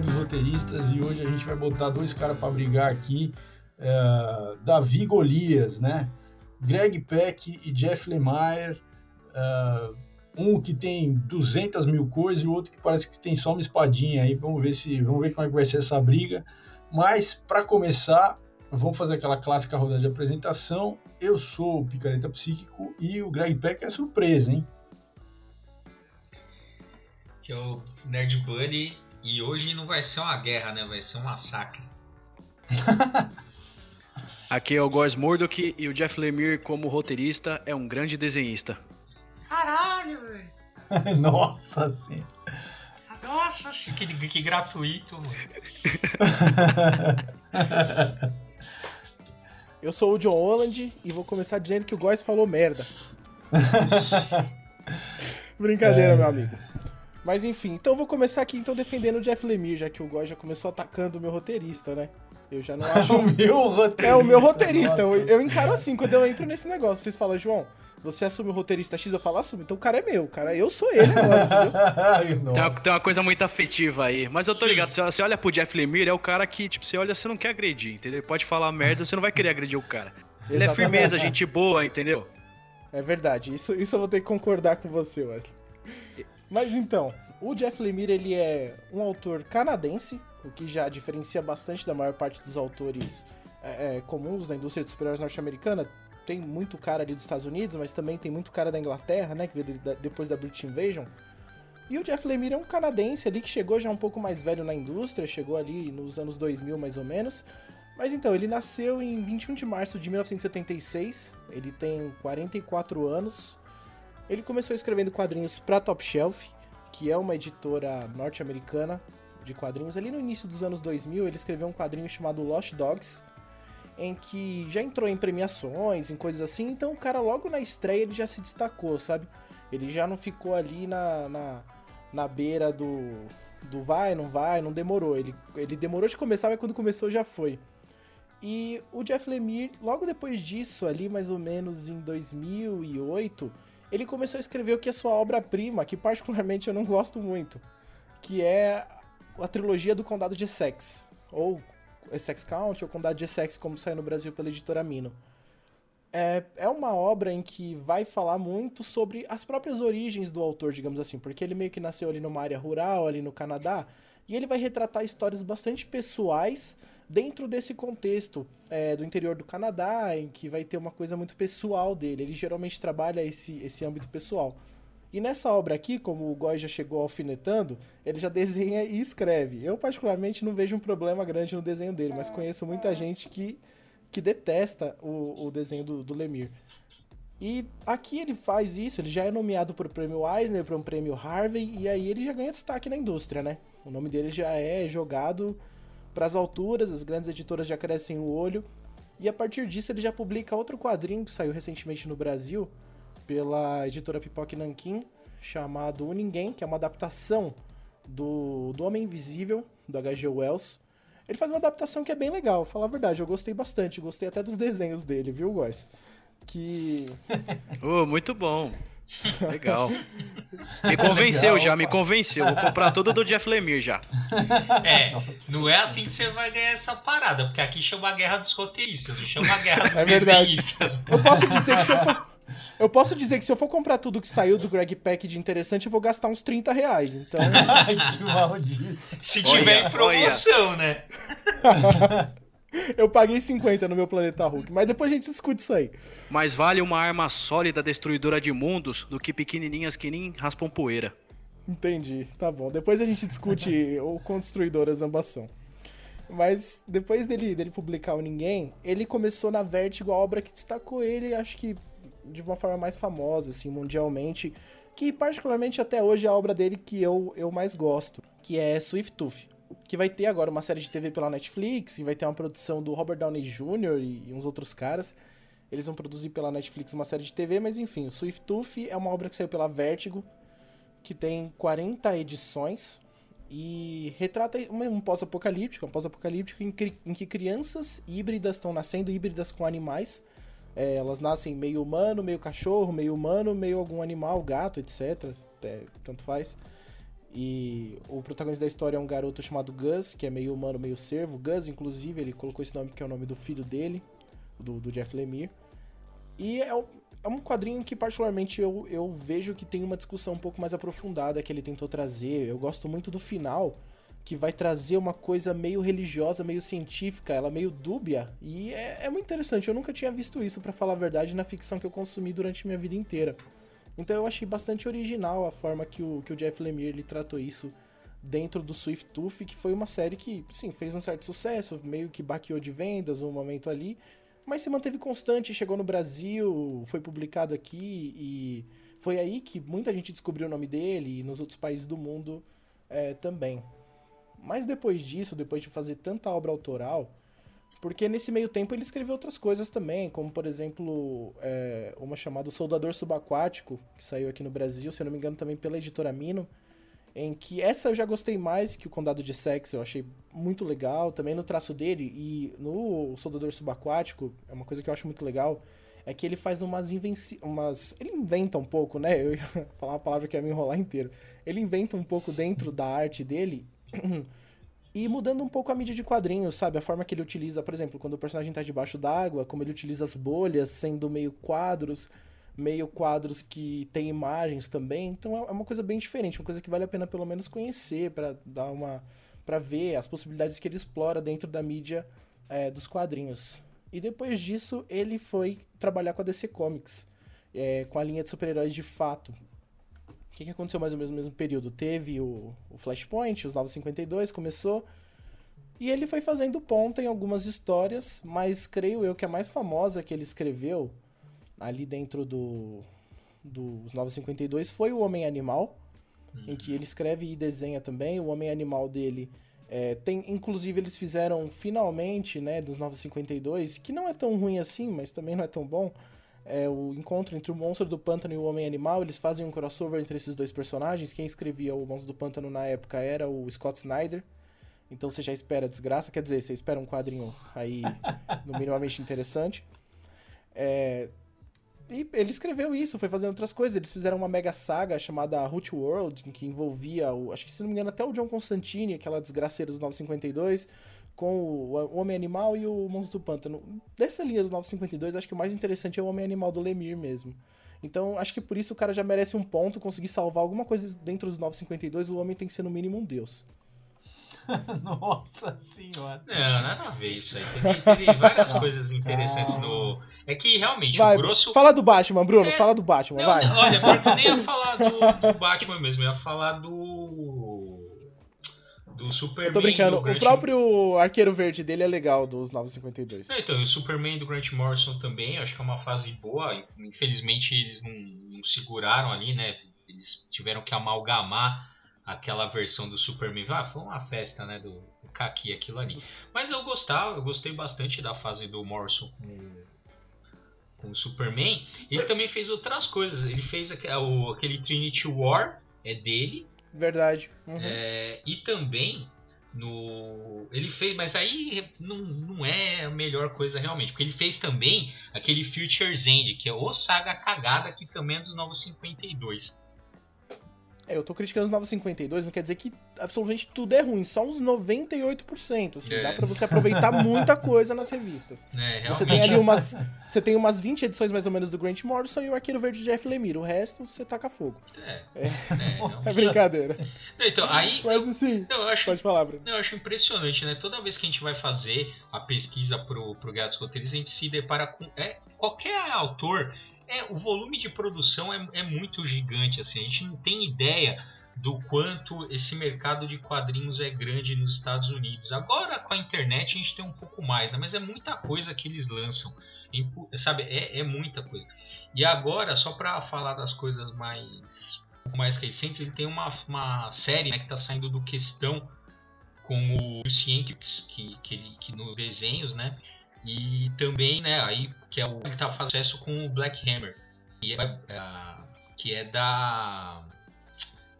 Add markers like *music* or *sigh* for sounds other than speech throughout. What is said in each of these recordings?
dos Roteiristas, e hoje a gente vai botar dois caras para brigar aqui, é, Davi Golias, né? Greg Peck e Jeff Lemire, é, um que tem 200 mil coisas e o outro que parece que tem só uma espadinha aí, vamos ver se, vamos ver como é que vai ser essa briga, mas para começar, vamos fazer aquela clássica rodada de apresentação, eu sou o Picareta Psíquico e o Greg Peck é surpresa, hein? que é o Nerd Bunny. E hoje não vai ser uma guerra, né? Vai ser um massacre. *laughs* Aqui é o Góis Murdock e o Jeff Lemire, como roteirista, é um grande desenhista. Caralho, velho! *laughs* Nossa senhora! Nossa, que, que gratuito, mano. *laughs* Eu sou o John Holland e vou começar dizendo que o Góis falou merda. Brincadeira, é... meu amigo. Mas enfim, então eu vou começar aqui então defendendo o Jeff Lemire, já que o Góis já começou atacando o meu roteirista, né? Eu já não *laughs* acho. o meu roteirista. É, o meu roteirista. Eu, eu, encaro assim, quando eu entro nesse negócio. Vocês falam, João, você assume o roteirista X, eu falo, assume. Então o cara é meu, cara. Eu sou ele agora, entendeu? *laughs* tem, uma, tem, uma, coisa muito afetiva aí. Mas eu tô ligado, você, você olha pro Jeff Lemire, é o cara que, tipo, você olha, você não quer agredir, entendeu? Ele pode falar merda, você não vai querer agredir o cara. Ele é firmeza, gente boa, entendeu? É verdade. Isso, isso eu vou ter que concordar com você, Wesley. Mas então, o Jeff Lemire ele é um autor canadense, o que já diferencia bastante da maior parte dos autores é, é, comuns da indústria de super-heróis norte-americana. Tem muito cara ali dos Estados Unidos, mas também tem muito cara da Inglaterra, né, que veio depois da British Invasion. E o Jeff Lemire é um canadense ali que chegou já um pouco mais velho na indústria, chegou ali nos anos 2000 mais ou menos. Mas então, ele nasceu em 21 de março de 1976, ele tem 44 anos. Ele começou escrevendo quadrinhos para Top Shelf, que é uma editora norte-americana de quadrinhos. Ali no início dos anos 2000, ele escreveu um quadrinho chamado Lost Dogs, em que já entrou em premiações, em coisas assim. Então o cara logo na estreia ele já se destacou, sabe? Ele já não ficou ali na, na, na beira do, do vai, não vai, não demorou. Ele, ele demorou de começar, mas quando começou já foi. E o Jeff Lemire, logo depois disso, ali mais ou menos em 2008, ele começou a escrever o que é sua obra-prima, que particularmente eu não gosto muito, que é a trilogia do Condado de Essex, ou Essex County, ou Condado de Essex, como saiu no Brasil pela editora Mino. É, é uma obra em que vai falar muito sobre as próprias origens do autor, digamos assim, porque ele meio que nasceu ali numa área rural, ali no Canadá, e ele vai retratar histórias bastante pessoais dentro desse contexto é, do interior do Canadá, em que vai ter uma coisa muito pessoal dele. Ele geralmente trabalha esse, esse âmbito pessoal. E nessa obra aqui, como o Goy já chegou alfinetando, ele já desenha e escreve. Eu, particularmente, não vejo um problema grande no desenho dele, mas conheço muita gente que, que detesta o, o desenho do, do Lemire. E aqui ele faz isso, ele já é nomeado para o prêmio Eisner, para um prêmio Harvey, e aí ele já ganha destaque na indústria, né? O nome dele já é jogado para as alturas, as grandes editoras já crescem o olho. E a partir disso ele já publica outro quadrinho que saiu recentemente no Brasil pela editora Pipoque Nankin, chamado O Ninguém, que é uma adaptação do, do Homem Invisível, do H.G. Wells. Ele faz uma adaptação que é bem legal, falar a verdade, eu gostei bastante, gostei até dos desenhos dele, viu, Góis? Que. *laughs* oh, muito bom. Legal. *laughs* Me convenceu Legal, já, me convenceu. Vou comprar tudo do Jeff Lemire já. É, Nossa. não é assim que você vai ganhar essa parada, porque aqui chama a guerra dos roteiristas, chama a guerra dos *laughs* É verdade. Eu posso dizer que se eu for. Eu posso dizer que se eu for comprar tudo que saiu do Greg Pack de interessante, eu vou gastar uns 30 reais. Então. *laughs* Ai, que maldito. Se tiver olha, em promoção, olha. né? Eu paguei 50 no meu Planeta Hulk, mas depois a gente discute isso aí. Mais vale uma arma sólida destruidora de mundos do que pequenininhas que nem raspam poeira. Entendi, tá bom. Depois a gente discute *laughs* o ambas são. Mas depois dele, dele publicar o Ninguém, ele começou na Vertigo, a obra que destacou ele, acho que de uma forma mais famosa, assim, mundialmente, que particularmente até hoje é a obra dele que eu, eu mais gosto, que é Swift Tooth que vai ter agora uma série de TV pela Netflix, e vai ter uma produção do Robert Downey Jr. e, uns outros caras. Eles vão produzir pela Netflix uma série de TV, mas enfim, o Swift Tooth é uma obra que saiu pela Vertigo, que tem 40 edições e retrata um pós-apocalíptico, um pós-apocalíptico em, em, que crianças híbridas estão nascendo híbridas com animais. É, elas nascem meio humano, meio cachorro, meio humano, meio algum animal, gato, etc. É, tanto faz. E o protagonista da história é um garoto chamado Gus, que é meio humano, meio servo. Gus, inclusive, ele colocou esse nome porque é o nome do filho dele, do, do Jeff Lemire. E é, é um quadrinho que, particularmente, eu, eu vejo que tem uma discussão um pouco mais aprofundada que ele tentou trazer. Eu gosto muito do final, que vai trazer uma coisa meio religiosa, meio científica, ela meio dúbia. E é, é muito interessante. Eu nunca tinha visto isso, para falar a verdade, na ficção que eu consumi durante minha vida inteira. Então eu achei bastante original a forma que o, que o Jeff Lemire ele tratou isso dentro do Swift Tooth, que foi uma série que, sim, fez um certo sucesso, meio que baqueou de vendas um momento ali, mas se manteve constante, chegou no Brasil, foi publicado aqui e foi aí que muita gente descobriu o nome dele e nos outros países do mundo é, também. Mas depois disso, depois de fazer tanta obra autoral, porque nesse meio tempo ele escreveu outras coisas também, como por exemplo é, uma chamada Soldador Subaquático, que saiu aqui no Brasil, se não me engano também pela editora Mino, em que essa eu já gostei mais que o Condado de Sex, eu achei muito legal, também no traço dele, e no Soldador Subaquático, é uma coisa que eu acho muito legal, é que ele faz umas invenci... umas ele inventa um pouco, né? Eu ia *laughs* falar uma palavra que ia me enrolar inteiro. Ele inventa um pouco dentro da arte dele *clears throat* E mudando um pouco a mídia de quadrinhos, sabe? A forma que ele utiliza, por exemplo, quando o personagem tá debaixo d'água, como ele utiliza as bolhas, sendo meio quadros, meio quadros que tem imagens também. Então é uma coisa bem diferente, uma coisa que vale a pena pelo menos conhecer para dar uma para ver as possibilidades que ele explora dentro da mídia é, dos quadrinhos. E depois disso ele foi trabalhar com a DC Comics, é, com a linha de super-heróis de fato, que, que aconteceu mais ou menos no mesmo período? Teve o, o Flashpoint, os 952, começou. E ele foi fazendo ponta em algumas histórias, mas creio eu que a mais famosa que ele escreveu ali dentro do dos 952 foi o Homem Animal, em que ele escreve e desenha também. O Homem Animal dele é, tem, inclusive eles fizeram finalmente, né, dos 952, que não é tão ruim assim, mas também não é tão bom é o encontro entre o monstro do pântano e o homem animal. Eles fazem um crossover entre esses dois personagens. Quem escrevia o monstro do pântano na época era o Scott Snyder. Então você já espera desgraça, quer dizer, você espera um quadrinho aí *laughs* no minimamente interessante. É... E ele escreveu isso, foi fazendo outras coisas. Eles fizeram uma mega saga chamada Root World, que envolvia, o, acho que se não me engano, até o John Constantine, aquela desgraceira dos 952 com o Homem-Animal e o Monstro do Pântano. Dessa linha dos 952, acho que o mais interessante é o Homem-Animal do Lemir mesmo. Então, acho que por isso o cara já merece um ponto, conseguir salvar alguma coisa dentro dos 952, o homem tem que ser no mínimo um deus. *laughs* Nossa senhora. Não, nada a ver isso aí. Teve, teve várias *laughs* coisas interessantes no. É que realmente vai, o grosso. Fala do Batman, Bruno. É... Fala do Batman, não, vai. Olha, *laughs* porque eu nem ia falar do, do Batman mesmo, eu ia falar do do Superman. Eu tô brincando, o próprio arqueiro verde dele é legal, dos 952. É, então, o Superman do Grant Morrison também, acho que é uma fase boa. Infelizmente eles não, não seguraram ali, né? Eles tiveram que amalgamar aquela versão do Superman. Ah, foi uma festa, né? Do, do Kaki, aquilo ali. Mas eu gostava, eu gostei bastante da fase do Morrison com, com o Superman. Ele também fez outras coisas. Ele fez aquele Trinity War, é dele. Verdade. Uhum. É, e também no ele fez, mas aí não, não é a melhor coisa realmente, porque ele fez também aquele Future's End, que é o saga cagada que também é dos Novos 52. É, eu tô criticando os 952, não quer dizer que absolutamente tudo é ruim, só uns 98%. Assim, é. Dá pra você aproveitar muita coisa nas revistas. É, você tem ali umas. Você tem umas 20 edições mais ou menos do Grant Morrison e o Arqueiro Verde de Jeff Lemire. O resto você taca fogo. É. É, é, é brincadeira. Então, aí. Mas assim. Eu acho, pode falar, Bruno. Eu acho impressionante, né? Toda vez que a gente vai fazer a pesquisa pro, pro Gatos Roteiristas, a gente se depara com. É, qualquer autor é, o volume de produção é, é muito gigante, assim, a gente não tem ideia do quanto esse mercado de quadrinhos é grande nos Estados Unidos. Agora com a internet a gente tem um pouco mais, né? mas é muita coisa que eles lançam, sabe? É, é muita coisa. E agora, só para falar das coisas mais mais recentes, ele tem uma, uma série né, que está saindo do Questão com o Lucien, que, que, que, que nos desenhos, né? E também, né, aí que é o que tá fazendo sucesso com o Black Hammer, que é, é, que é da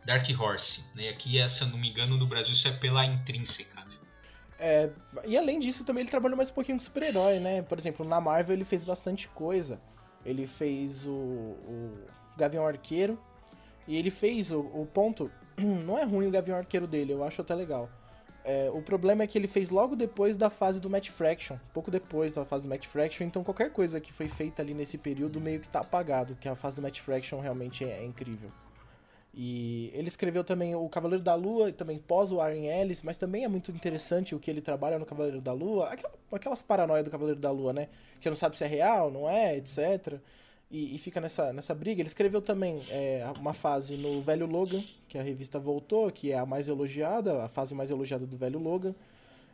Dark Horse, né? Aqui, é, se eu não me engano, no Brasil isso é pela Intrínseca, né? É, e além disso, também ele trabalhou mais um pouquinho com super-herói, né? Por exemplo, na Marvel ele fez bastante coisa. Ele fez o, o Gavião Arqueiro, E ele fez o, o ponto. *clears throat* Não é ruim o Gavião Arqueiro dele, eu acho até legal. É, o problema é que ele fez logo depois da fase do Match Fraction, pouco depois da fase do Match Fraction, então qualquer coisa que foi feita ali nesse período meio que tá apagado, que a fase do Match Fraction realmente é, é incrível. E ele escreveu também o Cavaleiro da Lua, também pós o Warren Ellis, mas também é muito interessante o que ele trabalha no Cavaleiro da Lua, aquelas paranoias do Cavaleiro da Lua, né? Que não sabe se é real, não é, etc e, e, fica nessa, nessa briga. Ele escreveu também é, uma fase no Velho Logan, que a revista voltou, que é a mais elogiada, a fase mais elogiada do Velho Logan.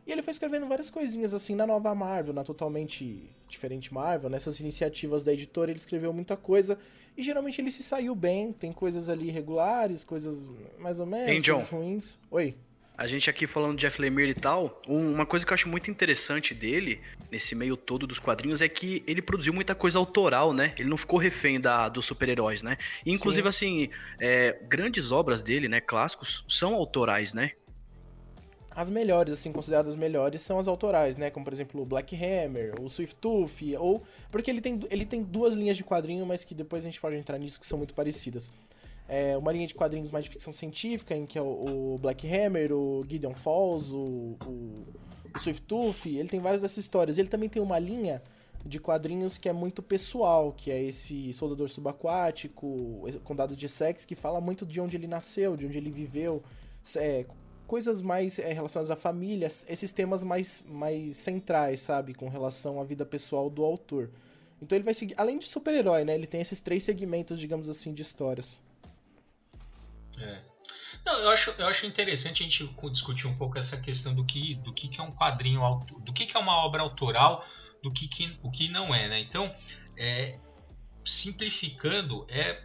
E ele foi escrevendo várias coisinhas assim na nova Marvel, na totalmente diferente Marvel, nessas iniciativas da editora, ele escreveu muita coisa e geralmente ele se saiu bem, tem coisas ali regulares, coisas mais ou menos, ruins. Oi. A gente aqui falando de Jeff Lemire e tal, uma coisa que eu acho muito interessante dele, nesse meio todo dos quadrinhos, é que ele produziu muita coisa autoral, né? Ele não ficou refém da, dos super-heróis, né? E, inclusive, Sim. assim, é, grandes obras dele, né, clássicos, são autorais, né? As melhores, assim, consideradas melhores, são as autorais, né? Como, por exemplo, o Black Hammer, o Swift Tooth, ou... Porque ele tem, ele tem duas linhas de quadrinho, mas que depois a gente pode entrar nisso, que são muito parecidas é, uma linha de quadrinhos mais de ficção científica, em que é o, o Black Hammer, o Gideon Falls, o, o, o Swift Tooth, ele tem várias dessas histórias. Ele também tem uma linha de quadrinhos que é muito pessoal, que é esse soldador subaquático, Condado de Sex, que fala muito de onde ele nasceu, de onde ele viveu, é, coisas mais é, relacionadas à família, esses temas mais, mais centrais, sabe, com relação à vida pessoal do autor. Então ele vai seguir, além de super-herói, né, ele tem esses três segmentos, digamos assim, de histórias. É. Não, eu acho, eu acho interessante a gente discutir um pouco essa questão do que, do que, que é um quadrinho, do que, que é uma obra autoral, do que, que o que não é, né? Então, é, simplificando, é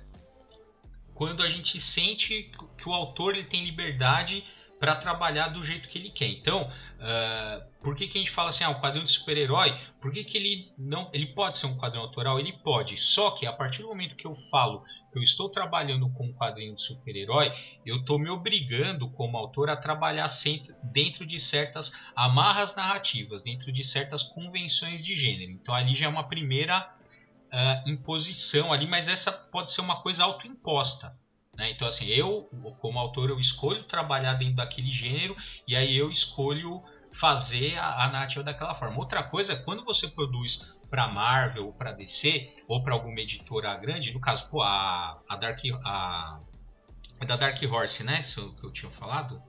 quando a gente sente que o autor ele tem liberdade para trabalhar do jeito que ele quer. Então, uh, por que, que a gente fala assim, ah, o quadrinho de super-herói? Por que, que ele não. Ele pode ser um quadrinho autoral? Ele pode. Só que a partir do momento que eu falo que eu estou trabalhando com um quadrinho de super-herói, eu estou me obrigando como autor a trabalhar dentro de certas amarras narrativas, dentro de certas convenções de gênero. Então ali já é uma primeira uh, imposição ali, mas essa pode ser uma coisa autoimposta. Né? Então, assim, eu, como autor, eu escolho trabalhar dentro daquele gênero e aí eu escolho fazer a, a narrativa daquela forma. Outra coisa é quando você produz para Marvel ou para DC ou para alguma editora grande, no caso, pô, a, a Dark a, a da Dark Horse, né? Que eu tinha falado.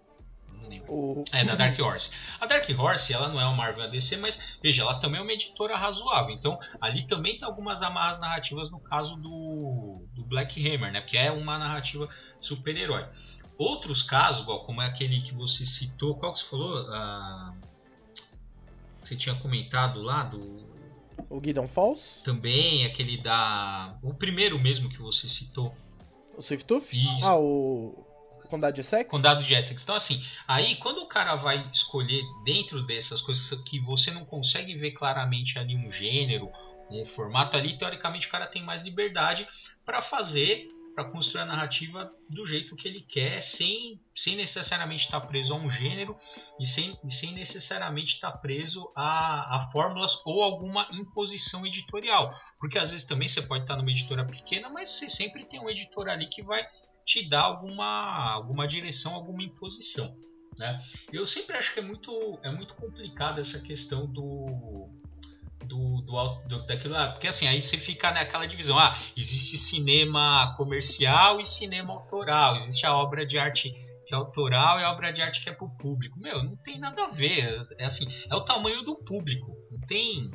O... É, da Dark Horse. A Dark Horse, ela não é uma Marvel DC, mas veja, ela também é uma editora razoável. Então, ali também tem algumas amarras narrativas no caso do, do Black Hammer, né? Porque é uma narrativa super-herói. Outros casos, igual como é aquele que você citou, qual que você falou? Ah, você tinha comentado lá do. O Guidon Falls? Também, aquele da. O primeiro mesmo que você citou. O Swift Tooth? Ah, o. Condado de Essex? Condado de Essex. Então, assim, aí quando o cara vai escolher dentro dessas coisas que você não consegue ver claramente ali um gênero, um formato ali, teoricamente o cara tem mais liberdade para fazer, para construir a narrativa do jeito que ele quer, sem, sem necessariamente estar tá preso a um gênero e sem, sem necessariamente estar tá preso a, a fórmulas ou alguma imposição editorial. Porque às vezes também você pode estar tá numa editora pequena, mas você sempre tem um editor ali que vai te dar alguma, alguma direção, alguma imposição. Né? Eu sempre acho que é muito, é muito complicado essa questão do, do, do, do, daquilo lá, porque assim, aí você fica naquela divisão, ah, existe cinema comercial e cinema autoral, existe a obra de arte que é autoral e a obra de arte que é pro público. Meu, não tem nada a ver, é assim, é o tamanho do público, não tem...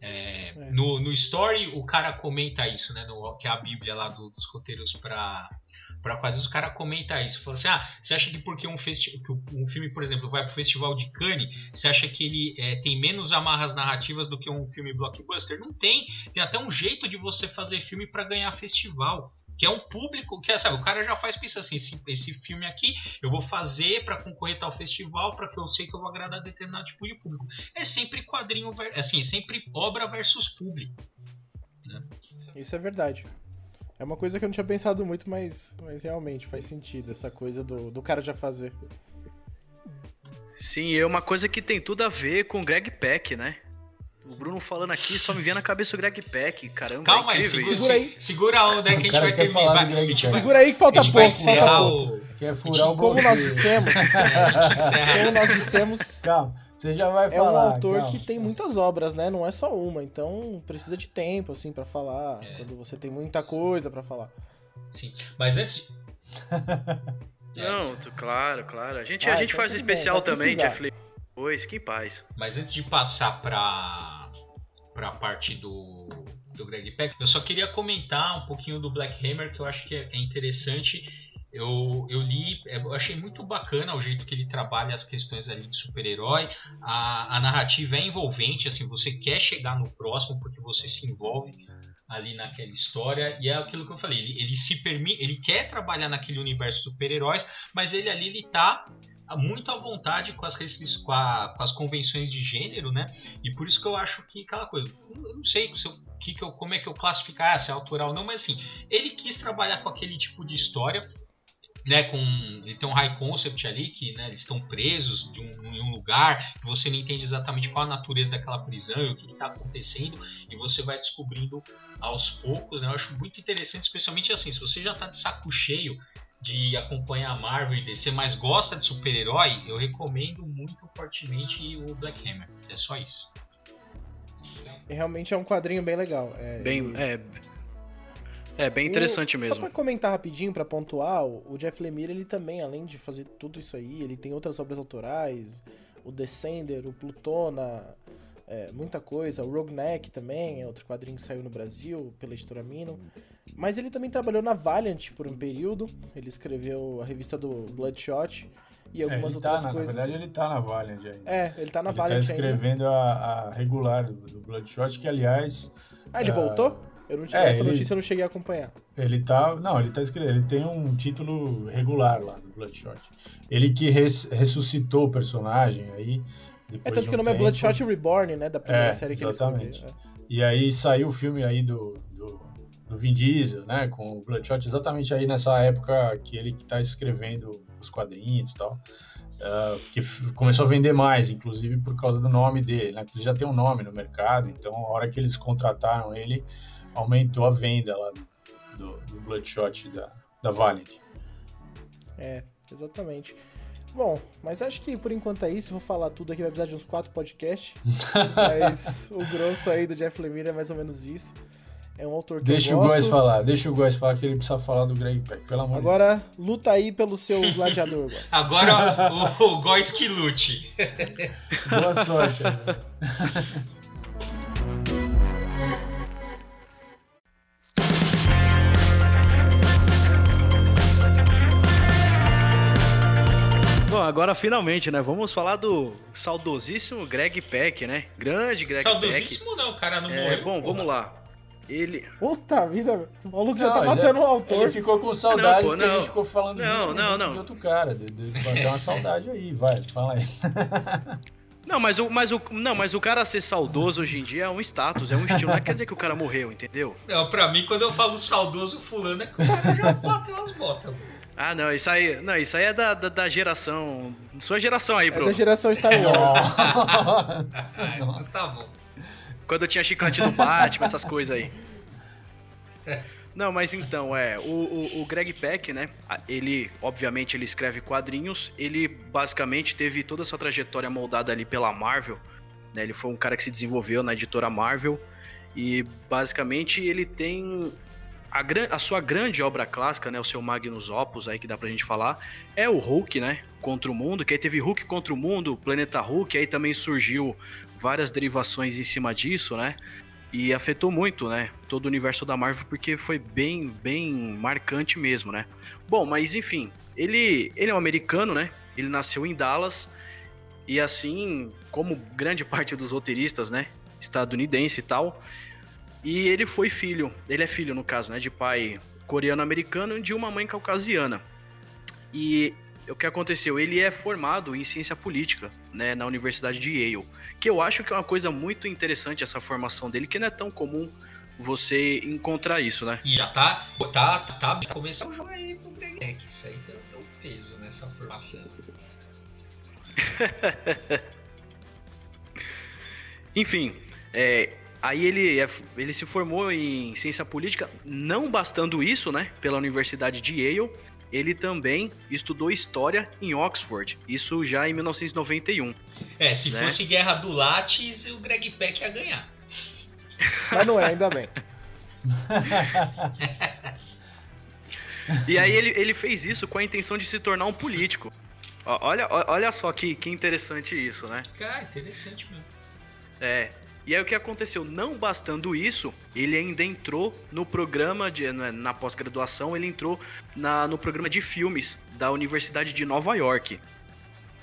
É, é. No, no story o cara comenta isso, né? No, que é a Bíblia lá do, dos roteiros para para quase os caras comentam isso. Falam assim: ah, você acha que porque um, que um filme, por exemplo, vai pro Festival de Cannes, você acha que ele é, tem menos amarras narrativas do que um filme blockbuster? Não tem. Tem até um jeito de você fazer filme para ganhar festival. Que é um público, que é, sabe, o cara já faz pensar assim, esse, esse filme aqui eu vou fazer para concorrer tal festival, para que eu sei que eu vou agradar determinado tipo de público. É sempre quadrinho, assim, é sempre obra versus público. Né? Isso é verdade. É uma coisa que eu não tinha pensado muito, mas, mas realmente faz sentido essa coisa do, do cara já fazer. Sim, é uma coisa que tem tudo a ver com o Greg Peck, né? O Bruno falando aqui só me vê na cabeça o Greg Peck, caramba. Calma é aí, incrível segura, aí. segura a onda aí que a gente vai terminar. falar vai- do Greg Peck. vai- Segura aí que falta pouco, falta encerrar pouco. o- Quer furar o Como nós dissemos, *laughs* é, como nós dissemos, Calma, você já vai é um falar. autor calma. que tem muitas obras, né? Não é só uma, então precisa de tempo, assim, pra falar. É. Quando você tem muita coisa pra falar. Sim. Mas antes. de- *laughs* Não, claro, claro. A gente, Ah, a gente então faz o bem, especial também, precisar. Jeff Lee. Pois, em paz. Mas antes de passar para para a parte do, do Greg Peck, eu só queria comentar um pouquinho do Black Hammer, que eu acho que é, é interessante. Eu, eu li, é, eu achei muito bacana o jeito que ele trabalha as questões ali de super-herói. A, a narrativa é envolvente, assim, você quer chegar no próximo porque você se envolve ali naquela história e é aquilo que eu falei ele, ele se permite ele quer trabalhar naquele universo super-heróis mas ele ali ele tá muito à vontade com as, com, a- com as convenções de gênero, né? E por isso que eu acho que aquela coisa, eu não sei se eu- que que eu, como é que eu classificar, se é autoral ou não, mas assim, ele quis trabalhar com aquele tipo de história, né? Com ele tem um high concept ali que, né? Eles estão presos de um, em um lugar que você não entende exatamente qual a natureza daquela prisão e o que está acontecendo e você vai descobrindo aos poucos, né? Eu acho muito interessante, especialmente assim, se você já tá de saco cheio de acompanhar a Marvel e DC, mas gosta de super-herói, eu recomendo muito fortemente o Black Hammer. É só isso. Realmente é um quadrinho bem legal. É, Bem, e- é, é bem interessante O- Só mesmo. pra comentar rapidinho, pra pontuar, o Jeff Lemire, ele também, além de fazer tudo isso aí, ele tem outras obras autorais, o Descender, o Plutona, é, muita coisa, o Rogue Neck também, é outro quadrinho que saiu no Brasil pela editora Mino. Mas ele também trabalhou na Valiant por um período, ele escreveu a revista do Bloodshot e É, algumas ele tá, outras na, coisas. na verdade, ele tá na Valiant ainda. É, ele tá na ele Valiant tá ainda. escrevendo a, a regular do, do Bloodshot, que aliás, Ah, ele Ah, voltou? Eu não tinha é, essa ele- notícia, eu não cheguei a acompanhar. ele tá. Não, ele tá escrevendo. Ele tem um título regular lá do Bloodshot. Ele que res- ressuscitou o personagem aí. É tanto que o um nome é tempo. Bloodshot Reborn, né, da primeira É, série que exatamente. ele escreveu. é. E aí saiu o filme aí do, do, do Vin Diesel, né? Com o Bloodshot, exatamente aí nessa época que ele que tá escrevendo os quadrinhos e tal. ah, que começou a vender mais, inclusive por causa do nome dele, né? Porque ele já tem um nome no mercado, então a hora que eles contrataram ele, aumentou a venda lá do, do Bloodshot da, da Valiant. É, exatamente. Bom, mas acho que por enquanto é isso. Vou falar tudo aqui, vai precisar de uns quatro podcasts. *laughs* mas o grosso aí do Jeff Lemire é mais ou menos isso. É um autor que Deixa eu o gosto. Góes falar, deixa o Góes falar que ele precisa falar do Greg Peck, pelo amor de Deus. Agora, luta aí pelo seu gladiador, Góes. *laughs* Agora o, o Góis que lute. Boa sorte. *laughs* agora finalmente, né? Vamos falar do saudosíssimo Greg Peck, né? Grande Greg Peck. Saudosíssimo não, o cara não É, morreu. bom, vamos lá. Ele. Puta vida, o maluco já Não, tá matando é- o autor. Ele ficou com saudade Não, pô, porque a não. gente ficou falando Não, 20 não, não. de outro cara. De, de, de uma saudade aí, vai, fala aí. *laughs* Não, mas o, mas o, não, mas o cara ser saudoso hoje em dia é um status, é um estilo. Não quer dizer que o cara morreu, entendeu? Não, pra mim, quando eu falo saudoso fulano, é que o cara já bateu as botas. Ah, não, isso aí, não, isso aí é da, da, da geração. Sua geração aí, É bro. da geração Star Wars. *laughs* Ah, então tá bom. Quando eu tinha chiclete do Batman, essas coisas aí. Não, mas então, é, o, o, o Greg Peck, né, ele, obviamente, ele escreve quadrinhos, ele basicamente teve toda a sua trajetória moldada ali pela Marvel, né, ele foi um cara que se desenvolveu na editora Marvel, e basicamente ele tem a, a sua grande obra clássica, né, o seu Magnus Opus aí que dá pra gente falar, é o Hulk, né, contra o mundo, que aí teve Hulk contra o mundo, Planeta Hulk, aí também surgiu várias derivações em cima disso, né, e afetou muito, né, todo o universo da Marvel porque foi bem, bem marcante mesmo, né. Bom, mas enfim, ele, ele é um americano, né, ele nasceu em Dallas e assim, como grande *laughs* parte dos roteiristas, né, estadunidense e tal, e ele foi filho, ele é filho no caso, né, de pai coreano-americano e de uma mãe caucasiana. E o que aconteceu? Ele é formado em ciência política, né, na Universidade de Yale, que eu acho que é uma coisa muito interessante essa formação dele, que não é tão comum você encontrar isso, né? E já tá, tá, tá, tá começando o jogo aí pro Peck. Isso aí deu, deu peso nessa formação. *laughs* Enfim, É, aí ele, é, ele se formou em ciência política, não bastando isso, né, pela Universidade de Yale, ele também estudou história em Oxford, isso já em 1991. É, se né? fosse guerra do Lattes, o Greg Peck ia ganhar. *laughs* Mas não é, ainda bem. *laughs* e aí ele, ele fez isso com a intenção de se tornar um político. Olha, olha só que, que interessante isso, né? Cara, interessante mesmo. É. E aí o que aconteceu? Não bastando isso, ele ainda entrou no programa de. Na pós-graduação, ele entrou na, no programa de filmes da Universidade de Nova York.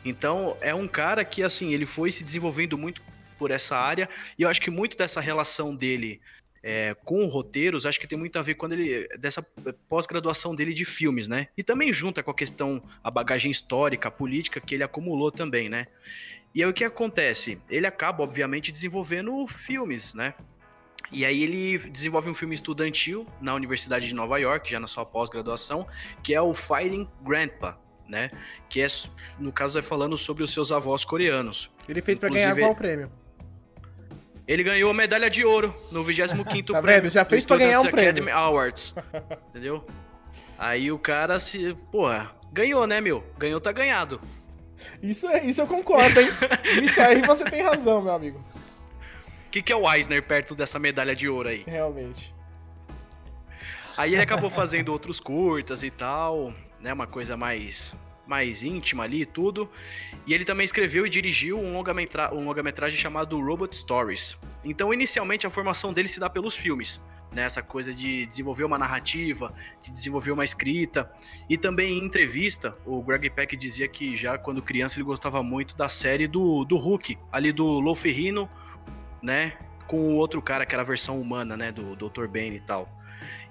Então, é um cara que, assim, ele foi se desenvolvendo muito por essa área, e eu acho que muito dessa relação dele é, com roteiros, acho que tem muito a ver quando ele dessa pós-graduação dele de filmes, né? E também junta com a questão a bagagem histórica, política que ele acumulou também, né? E aí o que acontece? Ele acaba obviamente desenvolvendo filmes, né? E aí ele desenvolve um filme estudantil na Universidade de Nova York, já na sua pós-graduação, que é o Fighting Grandpa, né? Que é, no caso, é falando sobre os seus avós coreanos. Ele fez para ganhar qual prêmio? Ele ganhou a medalha de ouro no 25 *laughs* tá prêmio. Já fez pra ganhar um Academy prêmio. Awards. Entendeu? Aí o cara se. Porra, ganhou, né, meu? Ganhou, tá ganhado. Isso, é, isso eu concordo, hein? *laughs* isso aí você tem razão, meu amigo. O que, que é o Eisner perto dessa medalha de ouro aí? Realmente. Aí ele acabou fazendo outros curtas e tal, né? Uma coisa mais mais íntima ali e tudo. E ele também escreveu e dirigiu um longa-metragem um longa chamado Robot Stories. Então, inicialmente, a formação dele se dá pelos filmes. Né, essa coisa de desenvolver uma narrativa, de desenvolver uma escrita. E também em entrevista, o Greg Peck dizia que já quando criança ele gostava muito da série do, do Hulk, ali do Lou Ferrino, né? Com o outro cara que era a versão humana, né? Do Dr. Bane e tal.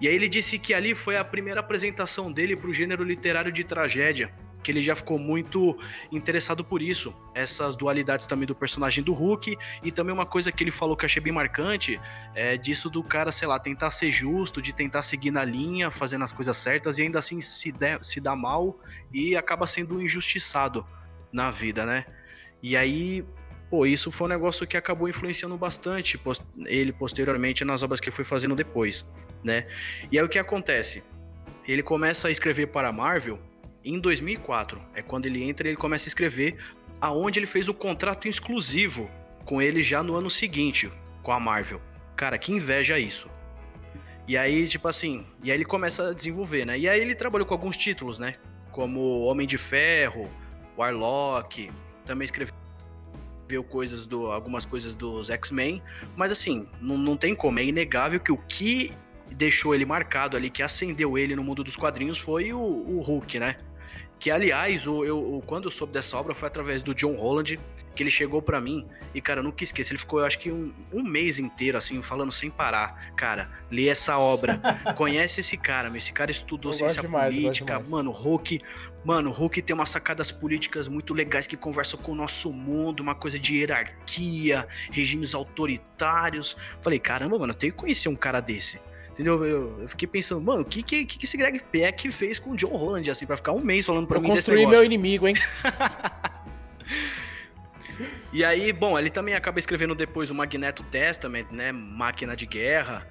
E aí ele disse que ali foi a primeira apresentação dele para o gênero literário de tragédia, que ele já ficou muito interessado por isso. Essas dualidades também do personagem do Hulk e também uma coisa que ele falou que eu achei bem marcante é disso do cara, sei lá, tentar ser justo, de tentar seguir na linha, fazendo as coisas certas e ainda assim se, der, se dá mal e acaba sendo injustiçado na vida, né? E aí, pô, isso foi um negócio que acabou influenciando bastante ele posteriormente nas obras que ele foi fazendo depois, né? E aí o que acontece? Ele começa a escrever para a Marvel em 2004 é quando ele entra e ele começa a escrever, aonde ele fez o contrato exclusivo com ele já no ano seguinte, com a Marvel. Cara, que inveja isso. E aí, tipo assim, e aí ele começa a desenvolver, né? E aí ele trabalhou com alguns títulos, né? Como Homem de Ferro, Warlock, também escreveu coisas do algumas coisas dos X-Men, mas assim, não, não tem como, é inegável que o que deixou ele marcado ali, que acendeu ele no mundo dos quadrinhos foi o, o Hulk, né? Que, aliás, o, eu, quando eu soube dessa obra foi através do John Holland, que ele chegou para mim e, cara, eu nunca esqueço. Ele ficou, eu acho que um, um mês inteiro, assim, falando sem parar. Cara, lê essa obra, *laughs* conhece esse cara, meu. Esse cara estudou eu ciência demais, política. Mano, Hulk. Mano, Hulk tem umas sacadas políticas muito legais que conversam com o nosso mundo, uma coisa de hierarquia, regimes autoritários. Falei, caramba, mano, eu tenho que conhecer um cara desse. Entendeu? Eu, eu fiquei pensando, mano, o que, que, que esse Greg Peck fez com o John Holland, assim, pra ficar um mês falando pra eu mim desse negócio? construir meu inimigo, hein? *laughs* e aí, bom, ele também acaba escrevendo depois o Magneto Testament, né? Máquina de Guerra.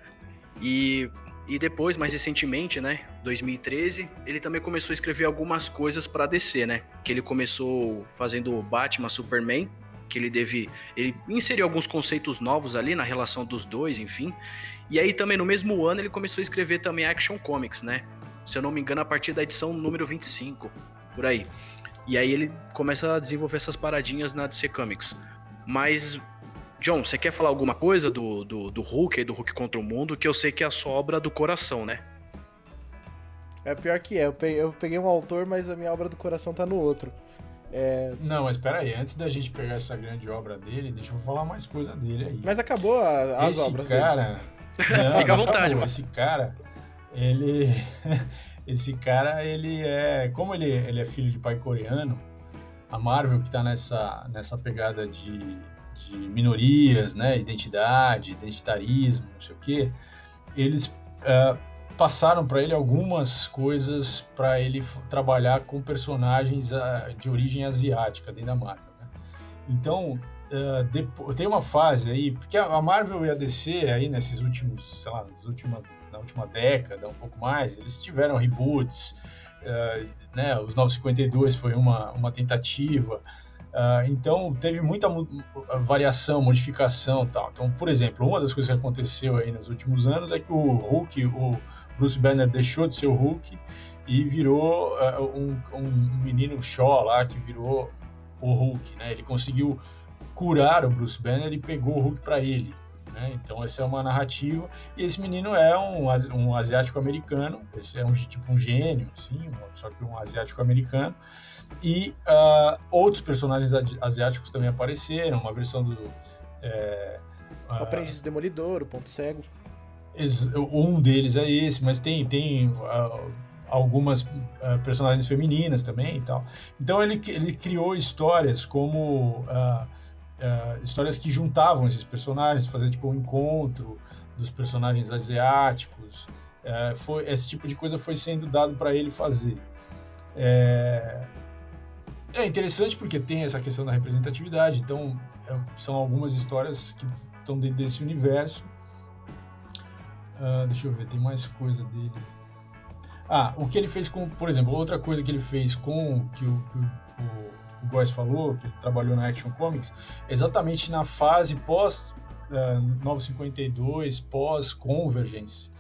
E, e depois, mais recentemente, né? 2013, ele também começou a escrever algumas coisas para DC, né? Que ele começou fazendo Batman, Superman, que ele deve. Ele inseriu alguns conceitos novos ali na relação dos dois, enfim. E aí também no mesmo ano ele começou a escrever também Action Comics, né? Se eu não me engano, a partir da edição número 25, por aí. E aí ele começa a desenvolver essas paradinhas na DC Comics. Mas, John, você quer falar alguma coisa do, do, do Hulk e do Hulk contra o Mundo? Que eu sei que é a sua obra do coração, né? É pior que é. Eu peguei um autor, mas a minha obra do coração tá no outro. É... Não, mas espera aí, antes da gente pegar essa grande obra dele, deixa eu falar mais coisa dele aí. Mas acabou a, as esse obras cara, dele. *laughs* Não, Fica à vontade, acabou. mano. Esse cara, ele. *laughs* esse cara, ele é. Como ele, ele é filho de pai coreano, a Marvel que tá nessa, nessa pegada de, de minorias, né? Identidade, identitarismo, não sei o quê, eles. Uh, passaram para ele algumas coisas para ele trabalhar com personagens uh, de origem asiática dentro da Marvel. Né? Então, uh, depois, tem uma fase aí, porque a Marvel e a DC aí nesses últimos, sei lá, nas últimas, na última década, um pouco mais, eles tiveram reboots, uh, né, os 952 foi uma, uma tentativa, uh, então teve muita variação, modificação tal. Então, por exemplo, uma das coisas que aconteceu aí nos últimos anos é que o Hulk, o Bruce Banner deixou de ser o Hulk e virou um, um menino Shaw lá, que virou o Hulk, né? Ele conseguiu curar o Bruce Banner e pegou o Hulk para ele. Né? Então essa é uma narrativa e esse menino é um, um asiático americano, esse é um tipo um gênio, sim, só que um asiático americano. E uh, outros personagens asiáticos também apareceram, uma versão do é, o Aprendiz do Demolidor, o Ponto Cego. Um deles é esse, mas tem tem uh, algumas uh, personagens femininas também e tal. Então ele, ele criou histórias como uh, histórias que juntavam esses personagens, fazer tipo um encontro dos personagens asiáticos. foi esse tipo de coisa foi sendo dado para ele fazer. É, é interessante porque tem essa questão da representatividade. Então é, são algumas histórias que estão dentro desse universo. Deixa eu ver, tem mais coisa dele. Ah, o que ele fez com, por exemplo, outra coisa que ele fez com que o, que o, o, o Góes falou, que ele trabalhou na Action Comics, exatamente na fase pós uh, 952, pós Convergence,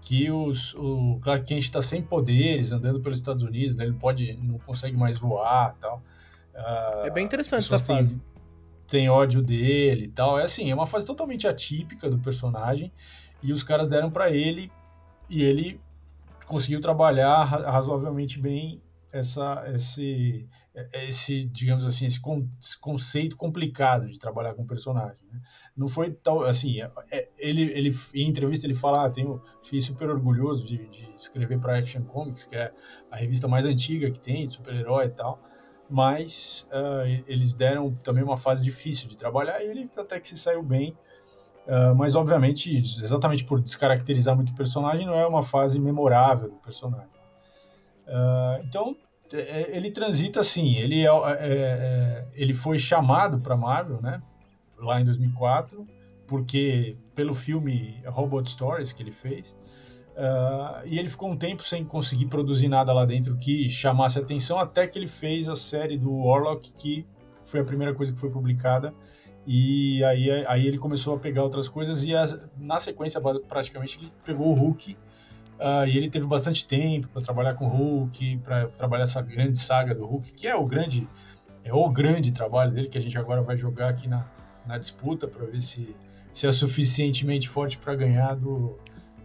que os, o Clark Kent está sem poderes, andando pelos Estados Unidos, né? ele pode, não consegue mais voar, tal. Uh, é bem interessante essa fase. Tem, tem ódio dele e tal. É assim, é uma fase totalmente atípica do personagem e os caras deram para ele e ele conseguiu trabalhar razoavelmente bem essa, esse, esse, digamos assim, esse, conceito complicado de trabalhar com personagem. Né? Não foi tal, assim, é, é, ele, ele, em entrevista ele fala, ah, tenho, fiquei super orgulhoso de, de escrever para Action Comics, que é a revista mais antiga que tem, de super-herói e tal, mas uh, eles deram também uma fase difícil de trabalhar e ele até que se saiu bem, Uh, mas, obviamente, exatamente por descaracterizar muito o personagem, não é uma fase memorável do personagem. Uh, então, é, é, ele transita assim. Ele, é, é, é ele foi chamado para Marvel, né? Lá em 2004, porque pelo filme Robot Stories que ele fez. Uh, e ele ficou um tempo sem conseguir produzir nada lá dentro que chamasse atenção, até que ele fez a série do Warlock, que foi a primeira coisa que foi publicada e aí, aí ele começou a pegar outras coisas e na sequência, praticamente, ele pegou o Hulk uh, e ele teve bastante tempo para trabalhar com o Hulk, para trabalhar essa grande saga do Hulk, que é o grande é o grande trabalho dele que a gente agora vai jogar aqui na, na disputa para ver se, se é suficientemente forte para ganhar do,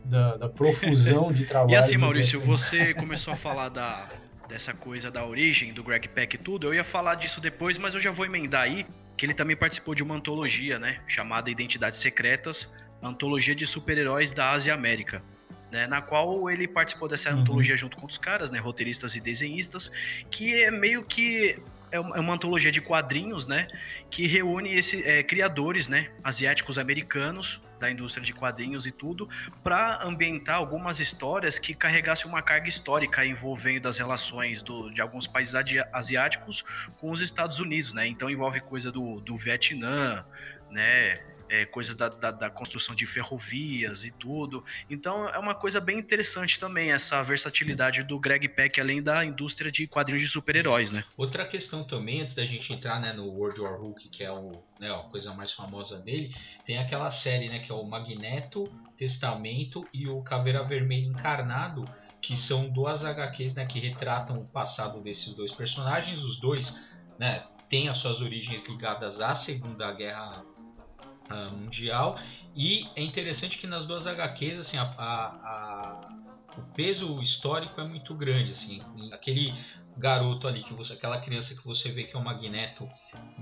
da, da profusão de *laughs* trabalho. e assim, Maurício, você *laughs* começou a falar da, dessa coisa da origem do Greg Peck e tudo. Eu ia falar disso depois, mas eu já vou emendar aí que ele também participou de uma antologia, né, chamada Identidades Secretas, antologia de super-heróis da Ásia e América. Né, na qual ele participou dessa uhum. antologia junto com outros caras, né, roteiristas e desenhistas, que é meio que é uma, é uma antologia de quadrinhos, né, que reúne esses é, criadores, né, asiáticos americanos da indústria de quadrinhos e tudo, para ambientar algumas histórias que carregassem uma carga histórica envolvendo as relações do, de alguns países asiáticos com os Estados Unidos, né? Então envolve coisa do, do Vietnã, né? É, coisas da, da, da, construção de ferrovias e tudo. Então é uma coisa bem interessante também essa versatilidade do Greg Peck, além da indústria de quadrinhos de super-heróis, né? Outra questão também, antes da gente entrar né, no World War Hulk, que é o, né, a coisa mais famosa dele, tem aquela série né, que é o Magneto, Testamento e o Caveira Vermelha Encarnado, que são duas HQs né, que retratam o passado desses dois personagens. Os dois né, têm as suas origens ligadas à Segunda Guerra uh, mundial. E é interessante que nas duas HQs, assim, a, a, a, o peso histórico é muito grande, assim, aquele garoto ali que você, aquela criança que você vê que é o Magneto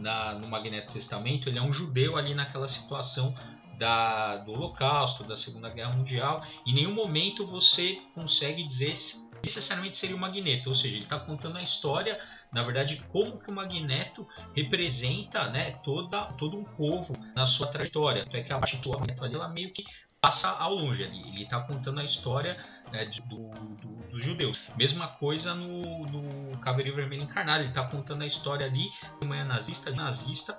na, no Magneto Testamento, ele é um judeu ali naquela situação da, do Holocausto, da Segunda Guerra Mundial. Em nenhum momento você consegue dizer se necessariamente seria o Magneto, ou seja, ele está contando a história na verdade, como que o Magneto representa né, toda, todo um povo na sua trajetória. Então é que a parte do Magneto ali, ela meio que passa ao longe ali. Ele está contando a história né, do, do, dos judeus. Mesma coisa no, no Cavaleiro Vermelho Encarnado. Ele está contando a história ali de uma nazista, nazista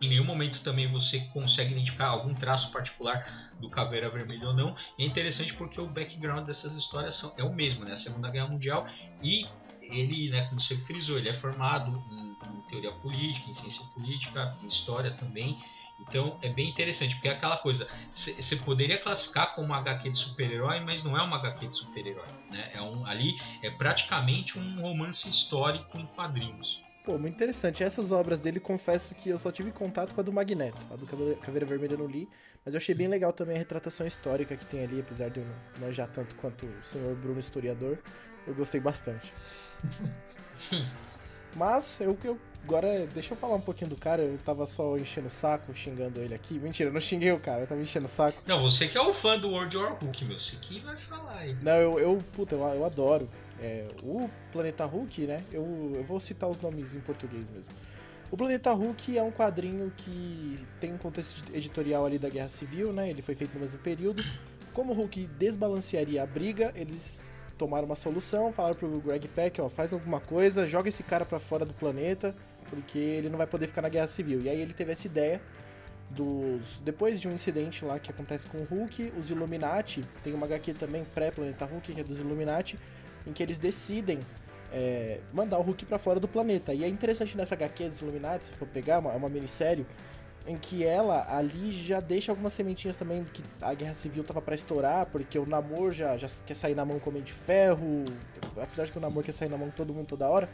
Em nenhum momento também você consegue identificar algum traço particular do Caveira Vermelha ou não. E é interessante porque o background dessas histórias são, é o mesmo, né? A Segunda Guerra Mundial e ele, né, como você frisou, ele é formado em, em teoria política, em ciência política, em história também. Então é bem interessante, porque é aquela coisa, você poderia classificar como uma HQ de super-herói, mas não é uma HQ de super-herói. Né? É um, ali é praticamente um romance histórico em quadrinhos. Pô, muito interessante. Essas obras dele, confesso que eu só tive contato com a do Magneto. A do Caveira Vermelha eu não li, mas eu achei bem legal também a retratação histórica que tem ali, apesar de eu não manjar tanto quanto o senhor Bruno historiador. Eu gostei bastante. mas eu, eu Agora, deixa eu falar um pouquinho do cara. Eu tava só enchendo o saco, xingando ele aqui. Mentira, eu não xinguei o cara, eu tava enchendo o saco. Não, você que é o fã do World War Hulk, meu. Você que vai falar aí. Não, eu, eu puta, eu, eu adoro. É, o Planeta Hulk, né? Eu, eu vou citar os nomes em português mesmo. O Planeta Hulk é um quadrinho que tem um contexto editorial ali da Guerra Civil, né? Ele foi feito no mesmo período. Como o Hulk desbalancearia a briga, eles tomaram uma solução, falaram pro Greg Peck, ó, faz alguma coisa, joga esse cara para fora do planeta, porque ele não vai poder ficar na Guerra Civil. E aí ele teve essa ideia dos depois de um incidente lá que acontece com o Hulk, os Illuminati, tem uma HQ também pré-planeta Hulk, que é dos Illuminati, em que eles decidem é, mandar o Hulk para fora do planeta. E é interessante nessa HQ dos Illuminati, se for pegar, é uma, é uma minissérie em que ela ali já deixa algumas sementinhas também que a guerra civil tava para estourar, porque o Namor já, já quer sair na mão com Homem de Ferro, apesar de que o Namor quer sair na mão todo mundo toda hora,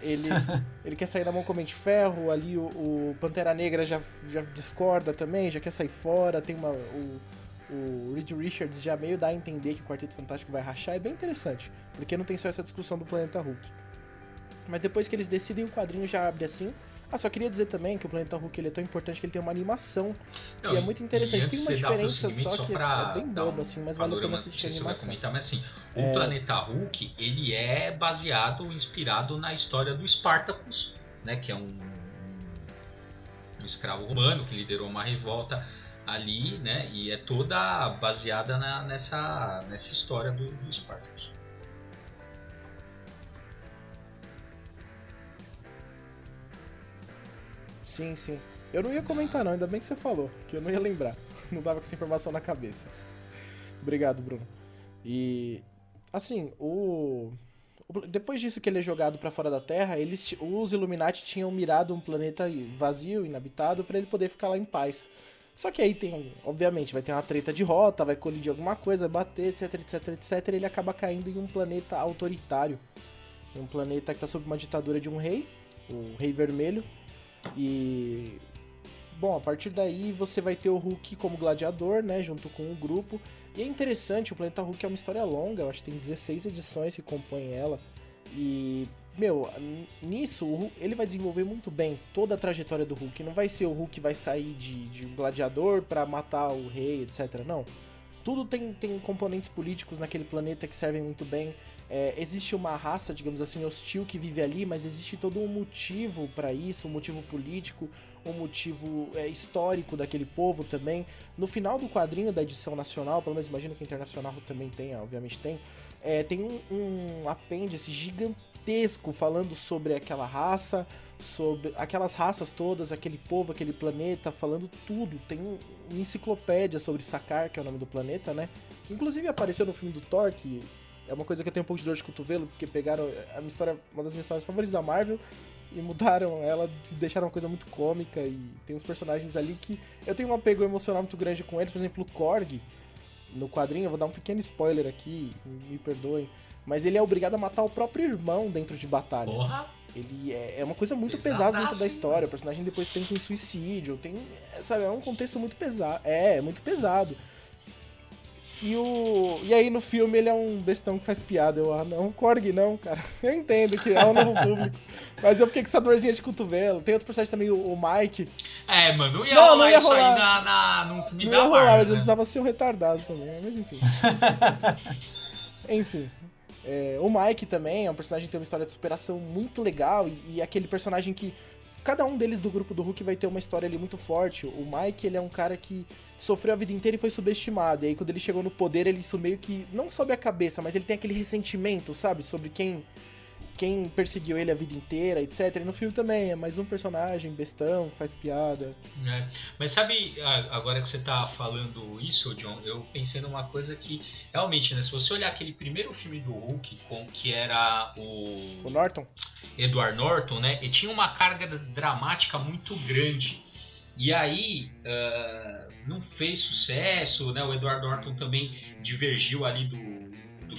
ele, *laughs* ele quer sair na mão com Homem de Ferro, ali o, o, Pantera Negra já, já discorda também, já quer sair fora, tem uma... O, o Reed Richards já meio dá a entender que o Quarteto Fantástico vai rachar, é bem interessante, porque não tem só essa discussão do Planeta Hulk. Mas depois que eles decidem, o quadrinho já abre assim, ah, só queria dizer também que o Planeta Hulk ele é tão importante que ele tem uma animação que Não, é muito interessante. Tem uma diferença só que só é bem boba, um assim, mas vale a pena assistir a animação. Comentar, mas assim, o é... Planeta Hulk, ele é baseado, inspirado na história do Spartacus, né? Que é um, um escravo romano que liderou uma revolta ali, né? E é toda baseada na, nessa, nessa história do, do Spartacus. Sim, sim. Eu não ia comentar não, ainda bem que você falou, que eu não ia lembrar. *laughs* Não dava com essa informação na cabeça. Obrigado, Bruno. E assim, o depois disso que ele é jogado para fora da Terra, eles os Illuminati tinham mirado um planeta vazio, inabitado para ele poder ficar lá em paz. Só que aí tem, obviamente, vai ter uma treta de rota, vai colidir alguma coisa, bater, etc, etc, etc, e ele acaba caindo em um planeta autoritário. Um planeta que está sob uma ditadura de um rei, o Rei Vermelho, e bom, a partir daí você vai ter o Hulk como gladiador, né, junto com o grupo. E é interessante, o Planeta Hulk é uma história longa, eu acho que tem 16 edições que compõem ela. E, meu, nisso ele vai desenvolver muito bem toda a trajetória do Hulk. Não vai ser o Hulk vai sair de, de um gladiador para matar o rei, etc. Não. Tudo tem, tem componentes políticos naquele planeta que servem muito bem. É, existe uma raça, digamos assim, hostil que vive ali, mas existe todo um motivo para isso, um motivo político, um motivo é, histórico daquele povo também. No final do quadrinho da edição nacional, pelo menos imagino que a internacional também tem, obviamente tem, é, tem um, um apêndice gigantesco falando sobre aquela raça, sobre aquelas raças todas, aquele povo, aquele planeta, falando tudo. Tem uma enciclopédia sobre Sakar, que é o nome do planeta, né? Inclusive apareceu no filme do Thor, que é uma coisa que eu tenho um pouco de dor de cotovelo, porque pegaram a minha história, uma das minhas histórias favoritas da Marvel, e mudaram ela, deixaram uma coisa muito cômica, e tem uns personagens ali que eu tenho um apego emocional muito grande com eles, por exemplo, o Korg, no quadrinho, eu vou dar um pequeno spoiler aqui, me perdoem, mas ele é obrigado a matar o próprio irmão dentro de batalha. Porra! Ele é, é uma coisa muito pesada dentro da história. O personagem depois pensa em suicídio. Tem, sabe, é um contexto muito pesado. É, é muito pesado. E, o, e aí no filme ele é um bestão que faz piada. Eu, ah, não, Korg não, cara. *laughs* Eu entendo que é um novo público. Mas eu fiquei com essa dorzinha de cotovelo. Tem outro personagem também, o, o Mike. É, mano, não ia não, rolar não ia rolar. na, na, no filme não da ia rolar, mas né? ele precisava ser um retardado também. Mas enfim. *laughs* enfim. É, o Mike também é um personagem que tem uma história de superação muito legal. E, e aquele personagem que. Cada um deles do grupo do Hulk vai ter uma história ali muito forte. O Mike, ele é um cara que sofreu a vida inteira e foi subestimado. E aí quando ele chegou no poder, ele isso meio que não sobe a cabeça, mas ele tem aquele ressentimento, sabe, sobre quem quem perseguiu ele a vida inteira, etc. E no filme também é mais um personagem bestão, que faz piada. É. Mas sabe, agora que você tá falando isso, John, eu pensei numa coisa que realmente, né? Se você olhar aquele primeiro filme do Hulk, com, que era o. O Norton? Edward Norton, né? E tinha uma carga dramática muito grande. E aí uh, não fez sucesso, né? O Edward Norton também divergiu ali do, do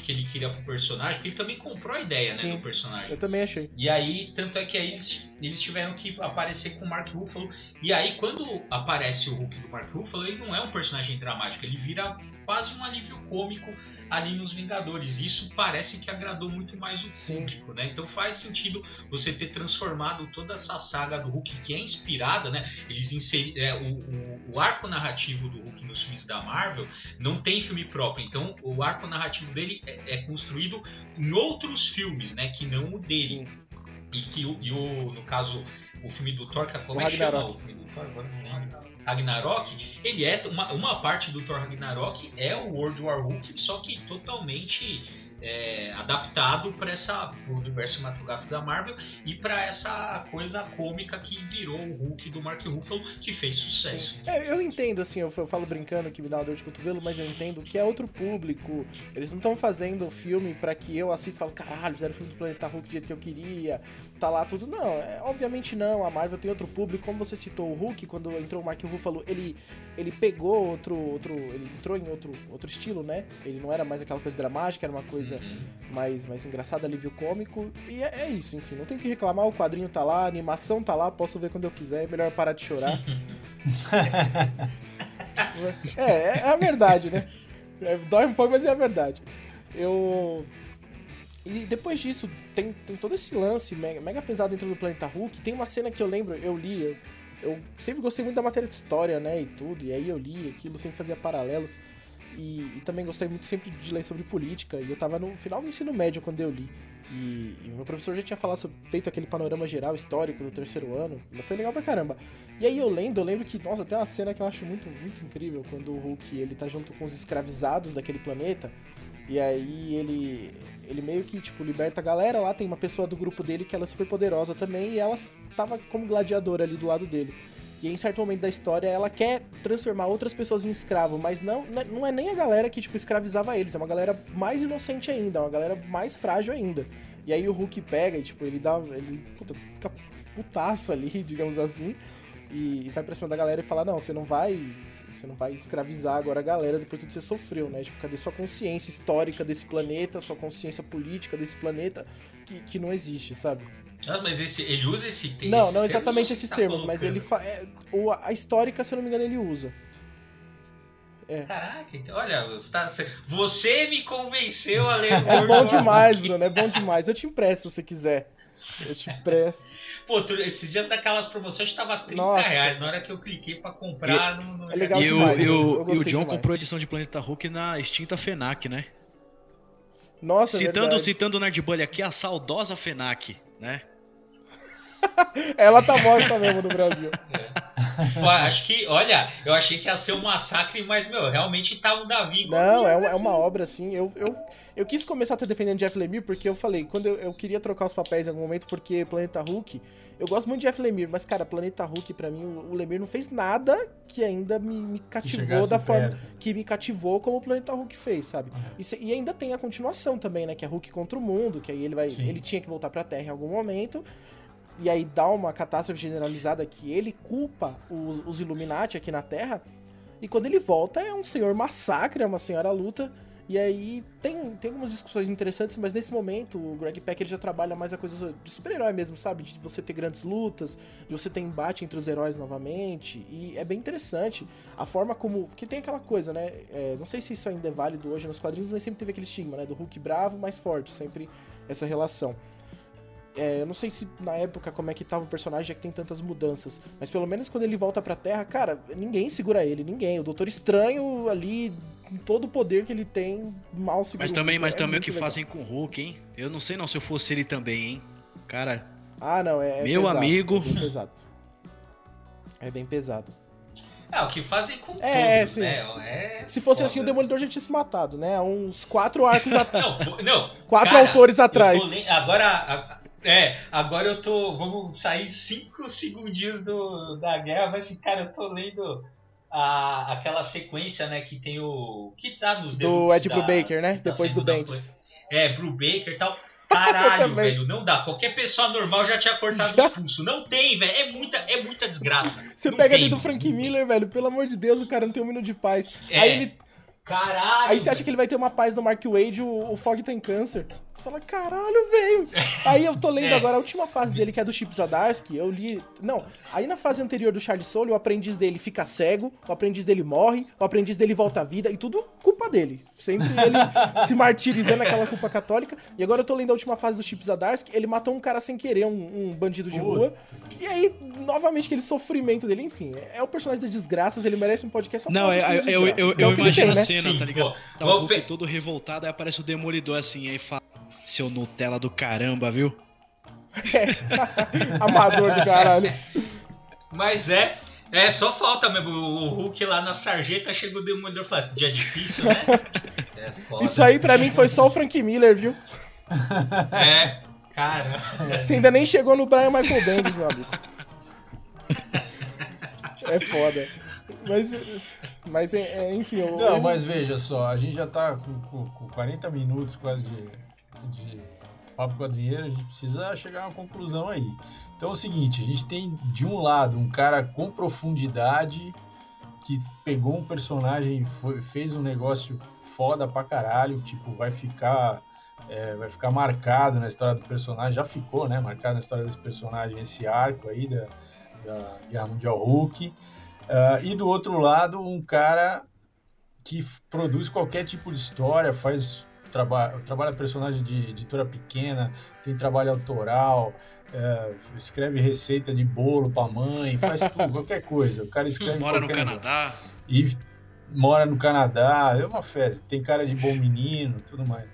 que ele queria pro personagem, porque ele também comprou a ideia, né, Sim, né, do personagem. Eu também achei. E aí, tanto é que aí eles, eles tiveram que aparecer com o Mark Ruffalo. E aí, quando aparece o Hulk do Mark Ruffalo, ele não é um personagem dramático, ele vira quase um alívio cômico ali nos Vingadores. Isso parece que agradou muito mais o Sim. público, né? Então faz sentido você ter transformado toda essa saga do Hulk que é inspirada, né? Eles inseriram é, o, o, o, arco narrativo do Hulk nos filmes da Marvel não tem filme próprio. Então o arco narrativo dele é, é construído em outros filmes, né? Que não o dele. Sim. E que e o, no caso o filme do Thor, que como é que chama o filme do Thor? Agora não lembro. Ragnarok, ele é uma, uma parte do Thor Ragnarok é o World War Hulk, só que totalmente é, adaptado para essa pro universo cinematográfico da Marvel e para essa coisa cômica que virou o Hulk do Mark Ruffalo que fez sucesso. É, eu entendo assim, eu, falo brincando que me dá uma dor de cotovelo, mas eu entendo que é outro público. Eles não estão fazendo o filme para que eu assista e falo, caralho, fizeram o filme do Planeta Hulk do jeito que eu queria, tá lá tudo. Não, é, obviamente não. A Marvel tem outro público, como você citou o Hulk, quando entrou o Mark Ruffalo, ele ele pegou outro outro, ele entrou em outro outro estilo, né? Ele não era mais aquela coisa dramática, era uma coisa coisa uhum. mais, mais engraçada, alívio cômico. E é, é, isso, enfim, não tem que reclamar, o quadrinho tá lá, a animação tá lá, posso ver quando eu quiser, é melhor parar de chorar. *laughs* é, é, é a verdade, né? É, dói um pouco, mas é a verdade. Eu. E depois disso, tem, tem todo esse lance mega, mega pesado dentro do Planeta Hulk. Tem uma cena que eu lembro, eu li, eu, eu sempre gostei muito da matéria de história, né? E tudo, e aí eu li aquilo, sempre fazia paralelos. E, e, também gostei muito sempre de ler sobre política. E eu tava no final do ensino médio quando eu li. E, e meu professor já tinha falado sobre, feito aquele panorama geral histórico do terceiro ano. Foi legal pra caramba. E aí eu lendo, eu lembro que, nossa, tem uma cena que eu acho muito, muito incrível quando o Hulk ele tá junto com os escravizados daquele planeta. E aí ele ele meio que tipo liberta a galera lá, tem uma pessoa do grupo dele que ela é super poderosa também e ela tava como gladiadora ali do lado dele. E em certo momento da história ela quer transformar outras pessoas em escravo, mas não, não é nem a galera que tipo escravizava eles, é uma galera mais inocente ainda, é uma galera mais frágil ainda. E aí o Hulk pega e tipo, ele dá. ele puta, fica putaço ali, *laughs* digamos assim, e, vai pra cima da galera e fala, não, você não vai. Você não vai escravizar agora a galera depois do que você sofreu, né? Tipo, cadê sua consciência histórica desse planeta, sua consciência política desse planeta que, que não existe, sabe? Ah, mas esse, ele usa esse termo? Não, não exatamente esses tá termos, mas ele fa... É, o, a histórica, se eu não me engano, ele usa. É. Caraca, então, olha, você me convenceu a ler o *laughs* É bom demais, Bruno, é bom demais. Eu te empresto se você quiser. Eu te empresto. *laughs* Pô, tu, esses dias daquelas promoções tava 30 Nossa. reais. Na hora que eu cliquei pra comprar, e, não, não é legal e demais. E o, e o John demais. comprou a edição de Planeta Hulk na extinta FENAC, né? Nossa, citando, citando o Nerdbully aqui, a saudosa FENAC, né? *laughs* Ela tá morta mesmo no Brasil. É. Pô, acho que, olha, eu achei que ia ser um massacre, mas, meu, realmente tá um Davi. Não, é uma, é uma obra assim. Eu, eu, eu quis começar a estar defendendo Jeff Lemire porque eu falei, quando eu, eu queria trocar os papéis em algum momento, porque Planeta Hulk. Eu gosto muito de Jeff Lemire, mas, cara, Planeta Hulk, pra mim, o, o Lemire não fez nada que ainda me, me cativou da forma. Perto. Que me cativou como o Planeta Hulk fez, sabe? Uhum. E, e, ainda tem a continuação também, né? Que é Hulk contra o mundo, que aí ele vai. Sim. Ele tinha que voltar pra Terra em algum momento e aí dá uma catástrofe generalizada que ele culpa os, os Illuminati aqui na Terra. E quando ele volta é um senhor massacre, é uma senhora luta. E aí tem, tem algumas discussões interessantes, mas nesse momento o Greg Packer já trabalha mais a coisa de super-herói mesmo, sabe? De você ter grandes lutas, de você ter embate entre os heróis novamente. E é bem interessante a forma como. Porque tem aquela coisa, né? É, não sei se isso ainda é válido hoje nos quadrinhos, mas sempre teve aquele estigma, né? Do Hulk bravo mais forte, sempre essa relação. É, eu não sei se na época como é que tava o personagem, já que tem tantas mudanças. Mas pelo menos quando ele volta pra Terra, cara, ninguém segura ele, ninguém. O Doutor Estranho ali, com todo o poder que ele tem, mal segura Mas também, mas é também o que legal. fazem com o Hulk, hein? Eu não sei não se eu fosse ele também, hein? Cara. Ah, não, é. é meu pesado, amigo. É bem pesado. É bem pesado. É, o que fazem com É, todos, sim. né? É Se fosse foda. assim, o Demolidor já tinha se matado, né? Há Uns quatro arcos *laughs* atrás. Não, não. Quatro cara, autores atrás. Agora. É, agora eu tô. Vamos sair cinco *laughs* segundinhos do, da guerra, mas assim, cara, eu tô lendo a, aquela sequência, né, que tem o. Que tá nos Do Ed da- Brubaker, né? tá Depois do Bendis. É, Brubaker e tal. Caralho, *laughs* velho, não dá. Qualquer pessoa normal já tinha cortado Já. os pulsos. Não tem, velho. É muita, é muita desgraça. Você Não pega tem. ali do Frank Miller, velho, pelo amor de Deus, o cara não tem um minuto de paz. É. Aí ele. Caralho. Aí você acha que ele vai ter uma paz no Mark Wade, o, o Fog tem câncer. Você fala, caralho, velho. *laughs* Aí eu tô lendo É. agora a última fase dele, que é do Chip Zdarsky, eu li... Não, aí na fase anterior do Charlie Soule, o aprendiz dele fica cego, o aprendiz dele morre, o aprendiz dele volta à vida, e tudo culpa dele. Sempre ele *laughs* se martirizando aquela culpa católica. E agora eu tô lendo a última fase do Chip Zdarsky, ele matou um cara sem querer, um, um bandido de rua. E aí, novamente, aquele sofrimento dele, enfim. É o personagem das desgraças, ele merece um podcast só Não, é, sobre eu, eu, eu, É eu imagino tem, a né? Cena, Sim, tá ligado? pô. Tá o Hulk pe- todo revoltado, aí aparece o Demolidor assim, aí fala, seu Nutella do caramba, viu? *laughs* Amador do caralho. Mas é. É, só falta mesmo. O Hulk lá na sarjeta chega o Demolidor e fala: dia difícil, né? *laughs* É foda. Isso aí pra mim foi só o Frank Miller, viu? É, cara. *laughs* Você ainda nem chegou no Brian Michael Bendis, meu amigo. É foda. Mas, mas é, é, enfim, eu, Não, eu- mas veja só, a gente já tá com, com- com 40 minutos quase de, de papo quadrinheiro, a gente precisa chegar a uma conclusão aí. Então é o seguinte, a gente tem de um lado um cara com profundidade que pegou um personagem e foi- fez um negócio foda pra caralho, tipo, vai ficar é, vai ficar marcado na história do personagem, já ficou, né, marcado na história desse personagem, esse arco aí da, da Guerra Mundial Hulk. Ah, e do outro lado, um cara que produz qualquer tipo de história, faz traba trabalha personagem de editora pequena, tem trabalho autoral, é, escreve receita de bolo pra mãe, faz *laughs* tudo, qualquer coisa. O cara escreve Mora no. Canadá. E mora no Canadá, é uma festa, tem cara de bom menino, tudo mais.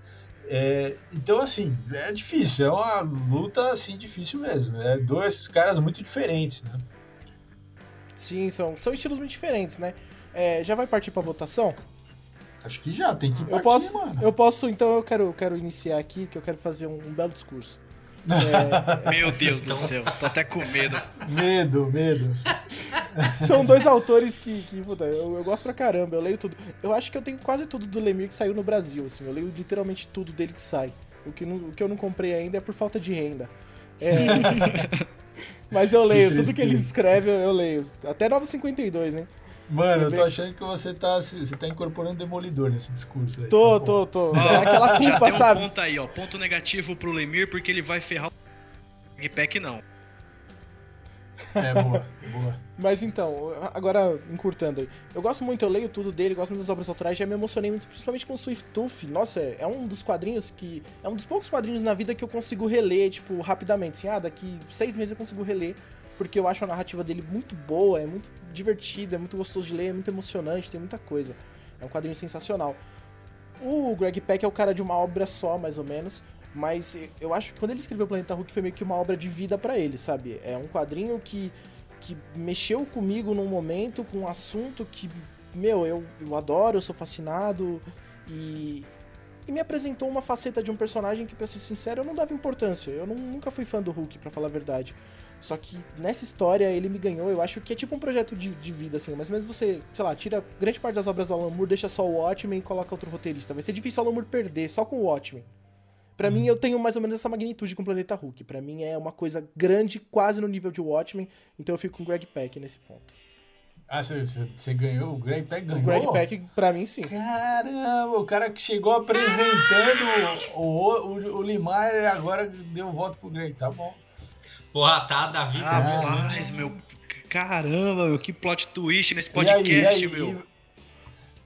É, então, assim, é difícil, é uma luta, assim, difícil mesmo. É dois caras muito diferentes, né? Sim, são, são estilos muito diferentes, né? É, já vai partir pra votação? Acho que já, tem que partir, Eu posso, mano. eu posso, então eu quero, quero iniciar aqui, que eu quero fazer um, um belo discurso. É, *laughs* Meu Deus do céu, tô até com medo. Medo, medo. *laughs* São dois autores que, que puta, eu, eu gosto pra caramba, eu leio tudo. Eu acho que eu tenho quase tudo do Lemire que saiu no Brasil, assim, eu leio literalmente tudo dele que sai. O que, não- o que eu não comprei ainda é por falta de renda. É, *laughs* mas eu leio, tudo que ele escreve eu, leio. Até 952, hein? Mano, eu tô achando que você tá, você tá incorporando Demolidor nesse discurso aí. Tô, Tá tô, tô. É aquela Já culpa, tem um sabe? ponto aí, ó. Ponto negativo pro Lemir, porque ele vai ferrar o Pack não. É, boa, boa. Mas então, agora encurtando aí. Eu gosto muito, eu leio tudo dele, gosto muito das obras autorais, já me emocionei muito, principalmente com o Swift Tooth. Nossa, é é um dos quadrinhos que. É um dos poucos quadrinhos na vida que eu consigo reler, tipo, rapidamente. Assim, ah, daqui seis meses eu consigo reler. Porque eu acho a narrativa dele muito boa, é muito divertida, é muito gostoso de ler, é muito emocionante, tem muita coisa. É um quadrinho sensacional. O Greg Peck é o cara de uma obra só, mais ou menos. Mas eu acho que quando ele escreveu Planeta Hulk foi meio que uma obra de vida pra ele, sabe? É um quadrinho que, que mexeu comigo num momento, com um assunto que, meu, eu, eu adoro, eu sou fascinado. E, e me apresentou uma faceta de um personagem que, pra ser sincero, eu não dava importância. Eu não- nunca fui fã do Hulk, pra falar a verdade. Só que nessa história ele me ganhou, eu acho que é tipo um projeto de, de vida, assim. Mas mesmo você, sei lá, tira grande parte das obras do Alan Moore, deixa só o Watchmen e coloca outro roteirista. Vai ser difícil o Alan Moore perder, só com o Watchmen. Pra mim, eu tenho mais ou menos essa magnitude com o Planeta Hulk. Pra mim é uma coisa grande, quase no nível de Watchmen. Então eu fico com o Greg Peck nesse ponto. Ah, você, você- ganhou? O Greg Peck ganhou? O Greg Peck, pra mim, sim. Caramba, o cara que chegou apresentando o, o, o, o Limar e agora deu o voto pro Greg. Tá bom. Porra, tá, Davi. Ah, Rapaz, meu. Caramba, meu, que plot twist nesse E aí, podcast, e aí, meu.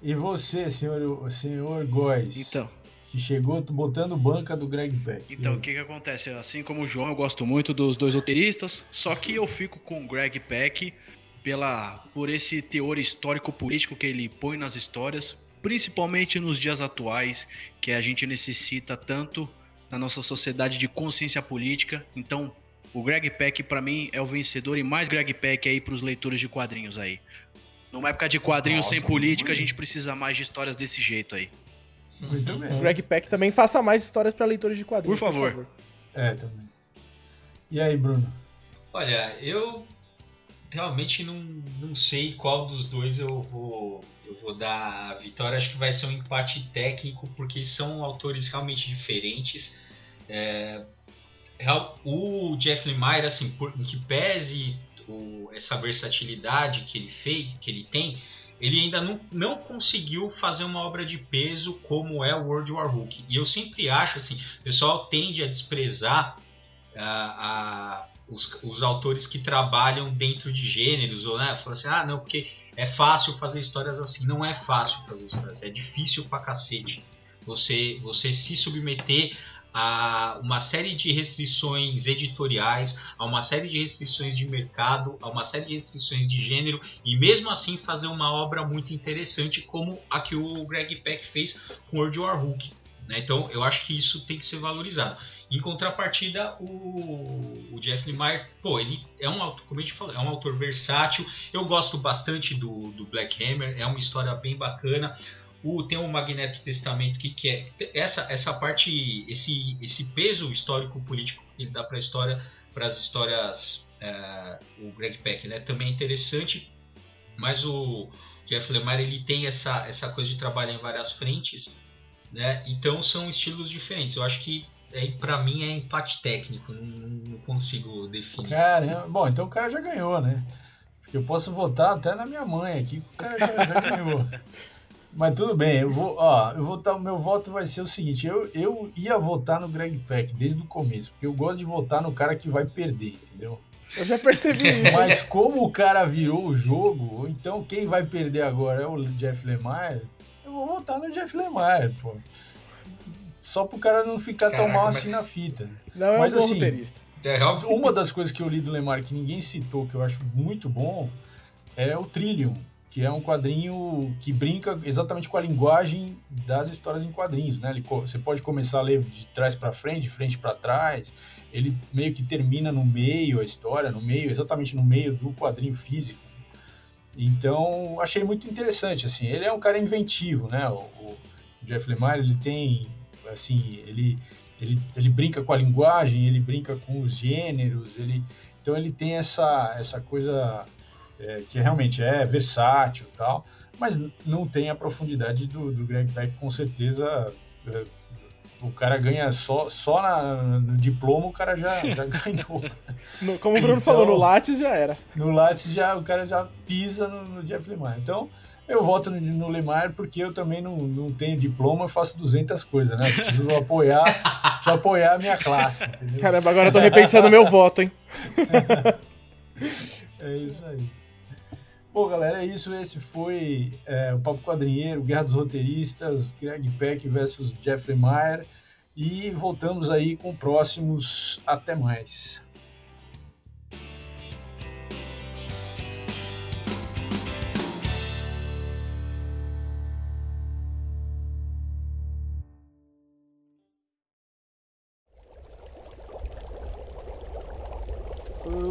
E, e você, senhor, senhor Góes? Então, Que chegou botando banca do Greg Peck. então o que que acontece? Assim como o João, eu gosto muito dos dois roteiristas, só que eu fico com o Greg Peck pela, por esse teor histórico-político que ele põe nas histórias, principalmente nos dias atuais, que a gente necessita tanto na nossa sociedade de consciência política. Então, o Greg Peck, pra mim, é o vencedor e mais Greg Peck aí pros leitores de quadrinhos aí. Numa época de quadrinhos Nossa, sem política, a gente precisa mais de histórias desse jeito aí. Muito bem. Greg Peck também faça mais histórias para leitores de quadrinhos. Por favor. Por favor. É, também. E aí, Bruno? Olha, eu realmente não, não sei qual dos dois eu vou, eu vou dar a vitória. Acho que vai ser um empate técnico, porque são autores realmente diferentes. É, o Jeff Lemire, assim, por, em que pese o, essa versatilidade que ele fez, que ele tem, ele ainda não, não conseguiu fazer uma obra de peso como é o World War Hulk. E eu sempre acho assim, o pessoal tende a desprezar uh, a, os, os, autores que trabalham dentro de gêneros, ou né, fala assim, ah, não, porque é fácil fazer histórias assim. Não é fácil fazer histórias, é difícil pra cacete. Você, você se submeter a uma série de restrições editoriais, a uma série de restrições de mercado, a uma série de restrições de gênero e mesmo assim fazer uma obra muito interessante como a que o Greg Peck fez com World War Hulk. Né? Então eu acho que isso tem que ser valorizado. Em contrapartida, o, o Jeff Lemire, pô, ele é um, como a gente falou, é um autor versátil. Eu gosto bastante do, do Black Hammer, é uma história bem bacana. O, tem o Magneto Testamento que, que é essa essa parte esse esse peso histórico político que ele dá para a história para as histórias é, o Greg Peck né? Também é interessante mas o Jeff Lemire ele tem essa essa coisa de trabalhar em várias frentes né? Então são estilos diferentes. Eu acho que é, para mim é empate técnico não, não consigo definir. Cara bom então o cara já ganhou né? Eu posso votar até na minha mãe aqui o cara já, já ganhou *laughs* Mas tudo bem, eu vou, ó, eu vou o meu voto vai ser o seguinte, eu, eu ia votar no Greg Peck desde o começo, porque eu gosto de votar no cara que vai perder, entendeu? Eu já percebi isso. Mas como o cara virou o jogo, então quem vai perder agora é o Jeff Lemire, eu vou votar no Jeff Lemire, pô. Só pro cara não ficar Caraca, tão mal assim na fita. Não mas, é um assim, roteirista. É, uma das coisas que eu li do Lemar que ninguém citou, que eu acho muito bom, é o Trillium que é um quadrinho que brinca exatamente com a linguagem das histórias em quadrinhos, né? Ele, você pode começar a ler de trás para frente, de frente para trás. Ele meio que termina no meio a história, no meio, exatamente no meio do quadrinho físico. Então, achei muito interessante, assim. Ele é um cara inventivo, né? O, o Jeff Lemire, ele tem, assim, ele, ele, ele brinca com a linguagem, ele brinca com os gêneros, ele... Então, ele tem essa, essa coisa é, que realmente é versátil e tal, mas não tem a profundidade do, do Greg Peck, com certeza. É, o cara ganha só, só na, no diploma, o cara já, *laughs* já ganhou. No, como o Bruno então, falou, no Lattes já era. No Lattes já, o cara já pisa no, no Jeff Lemire. Então, eu voto no, no Lemar porque eu também não, não tenho diploma, faço 200 coisas, né? Preciso *laughs* apoiar, preciso apoiar a minha classe, entendeu? Caramba, agora eu tô repensando meu voto, hein? *laughs* é isso aí. Bom, galera, é isso. Esse foi é, o Papo Quadrinheiro, Guerra dos Roteiristas, Greg Peck versus Jeffrey Meyer. E voltamos aí com próximos. Até mais.